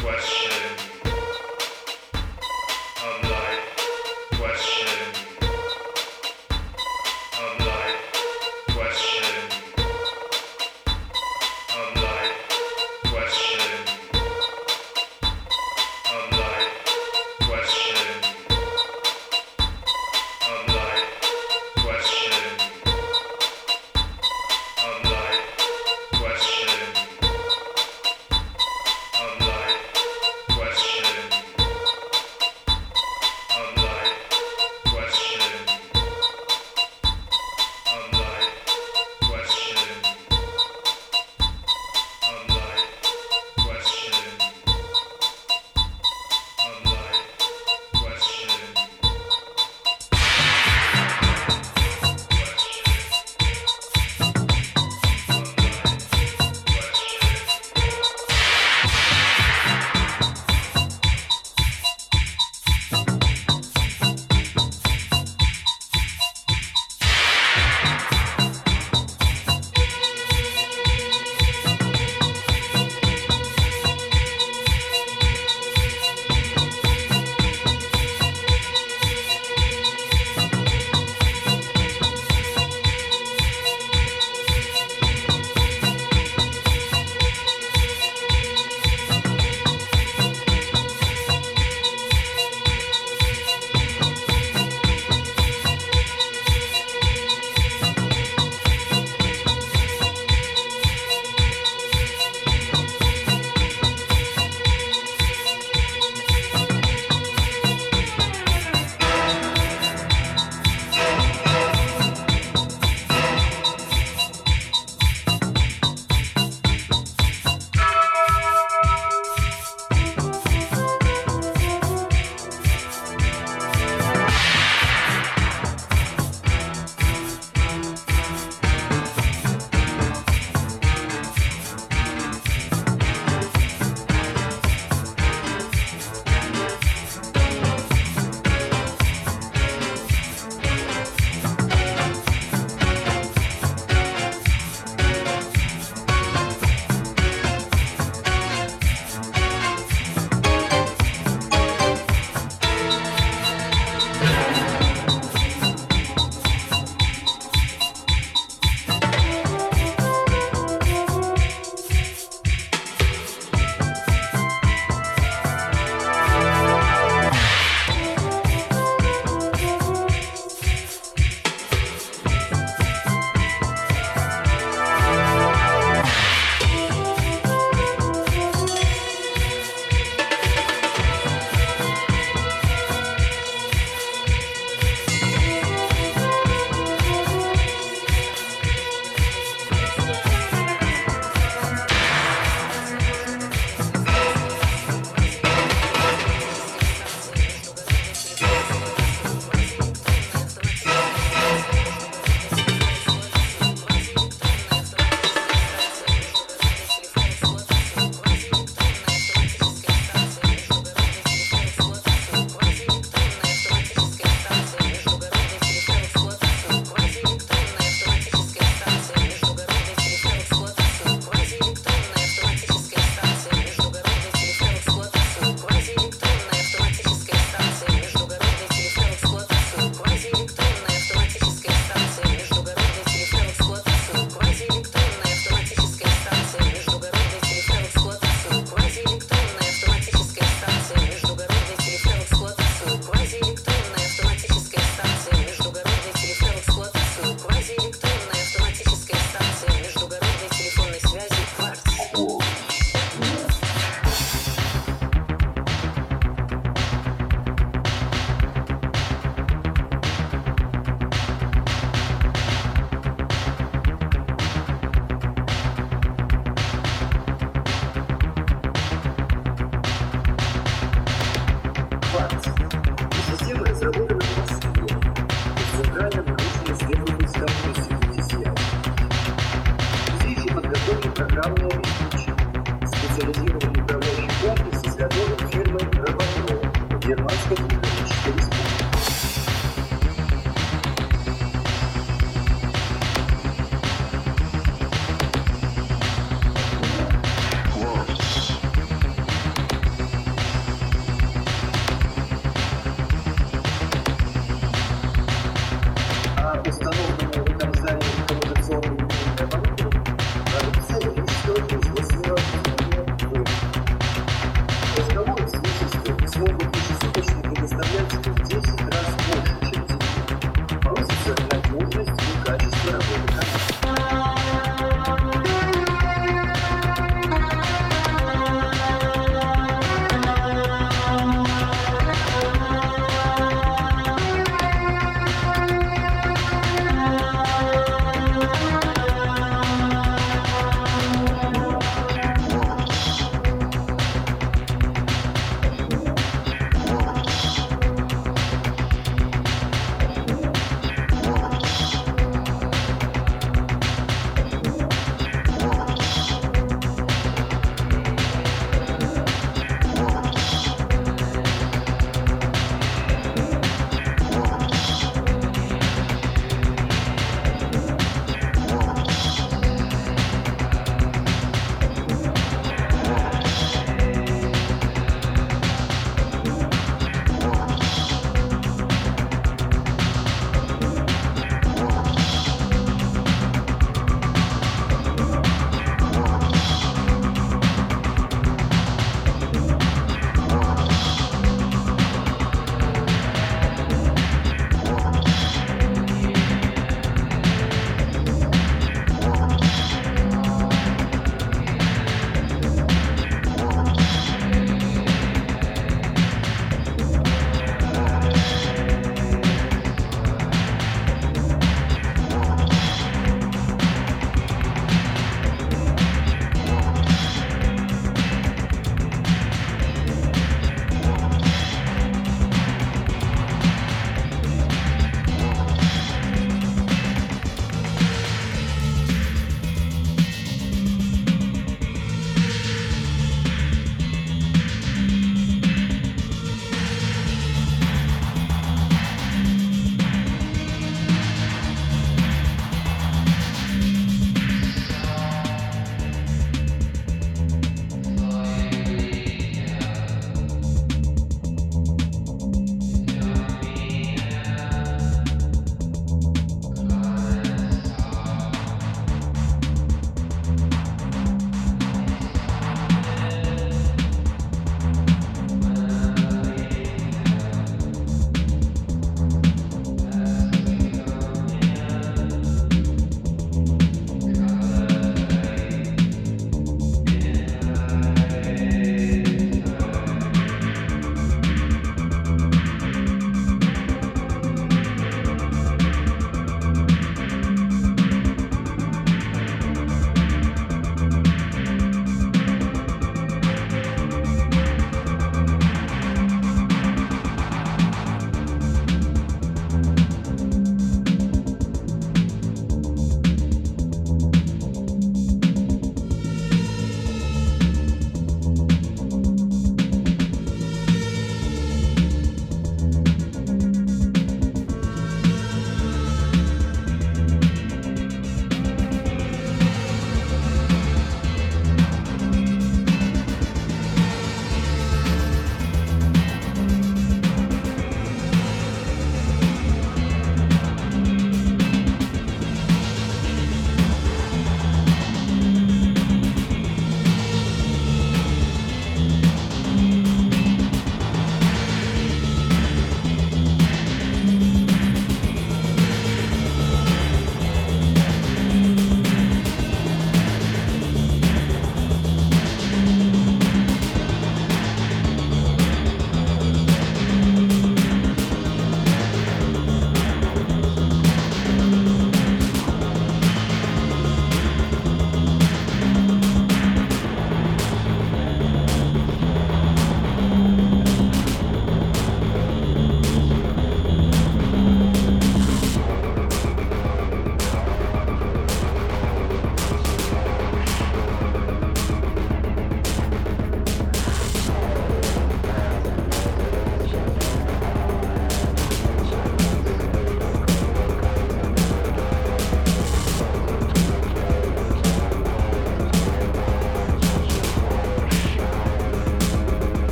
question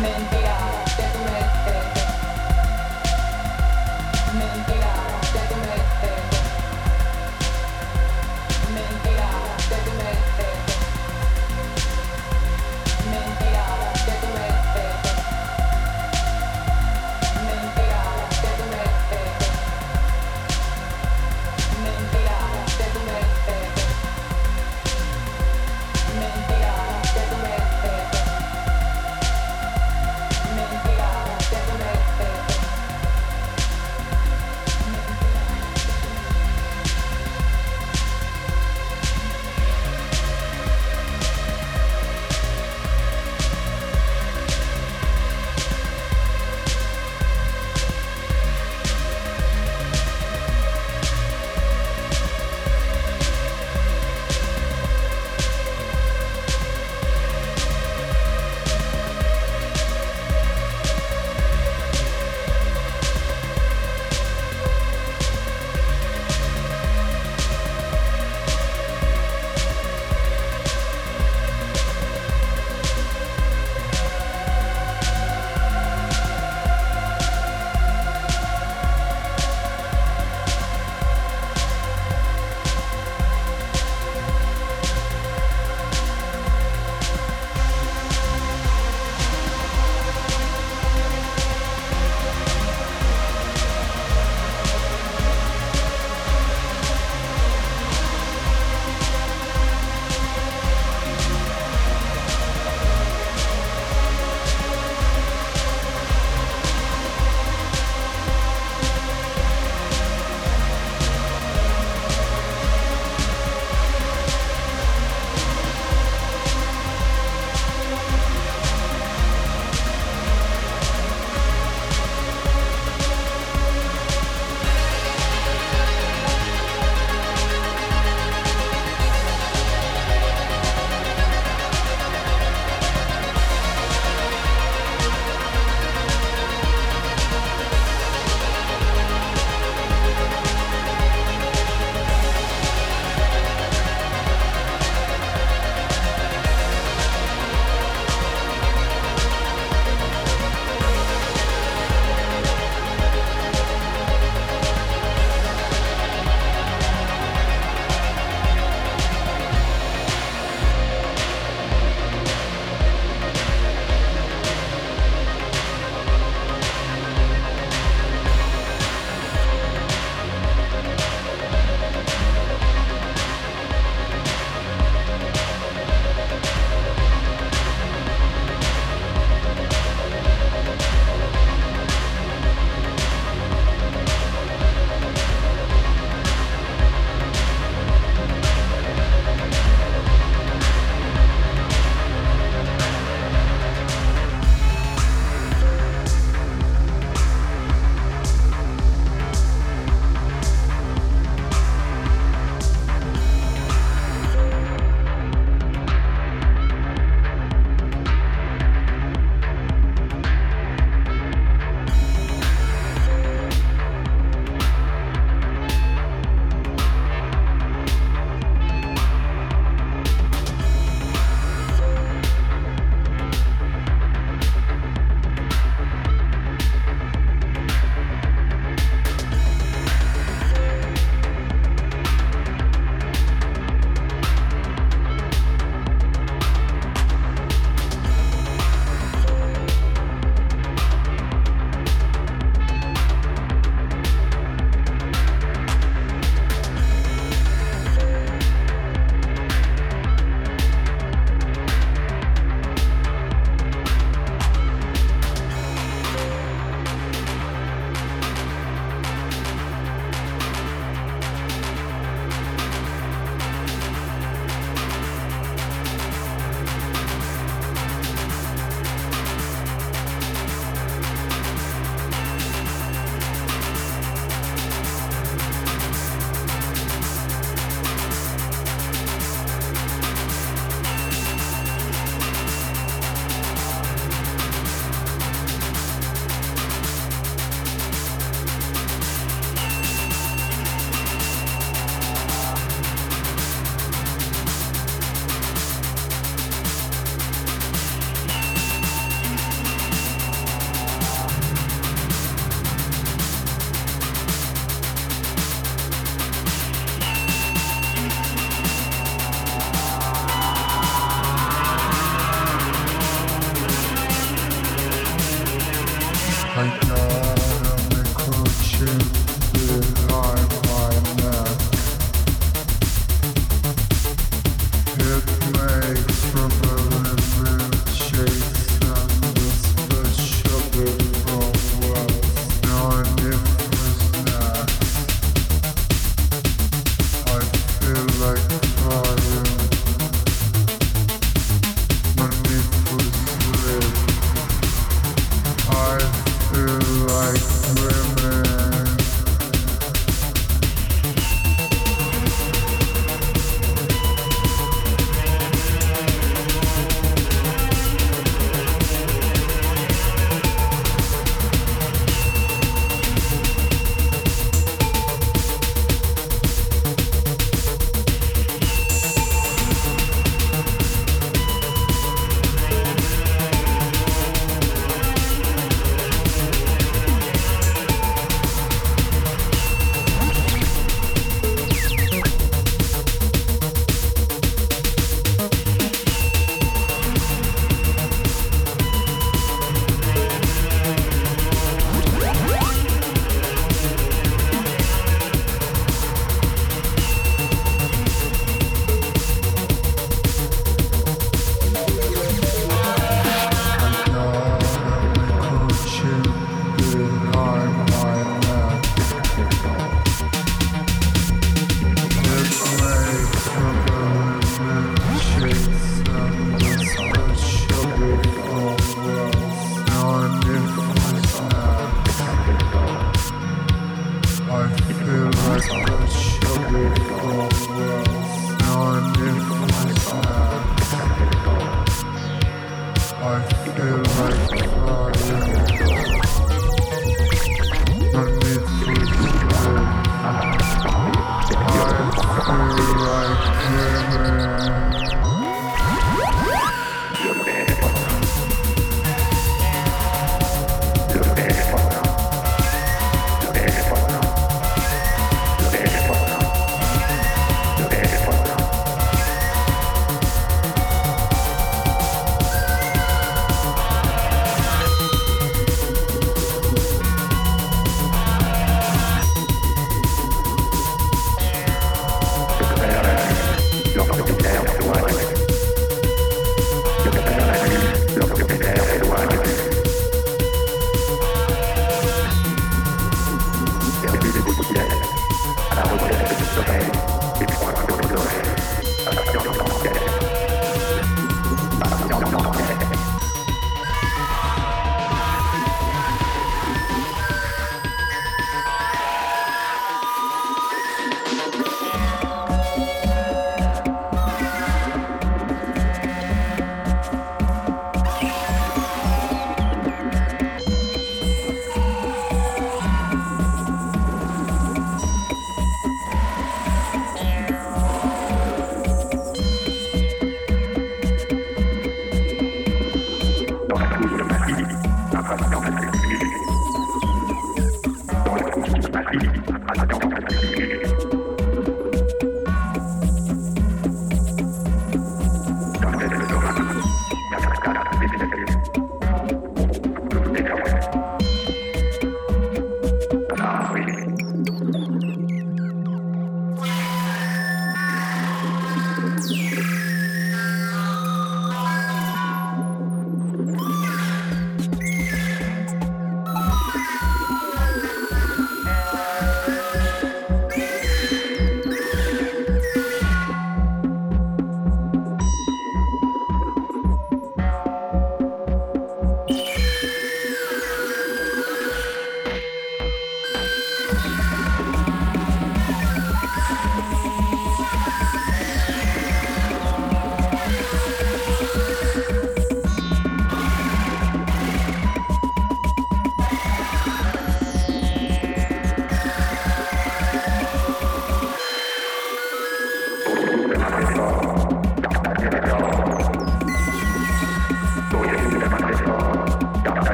Mentira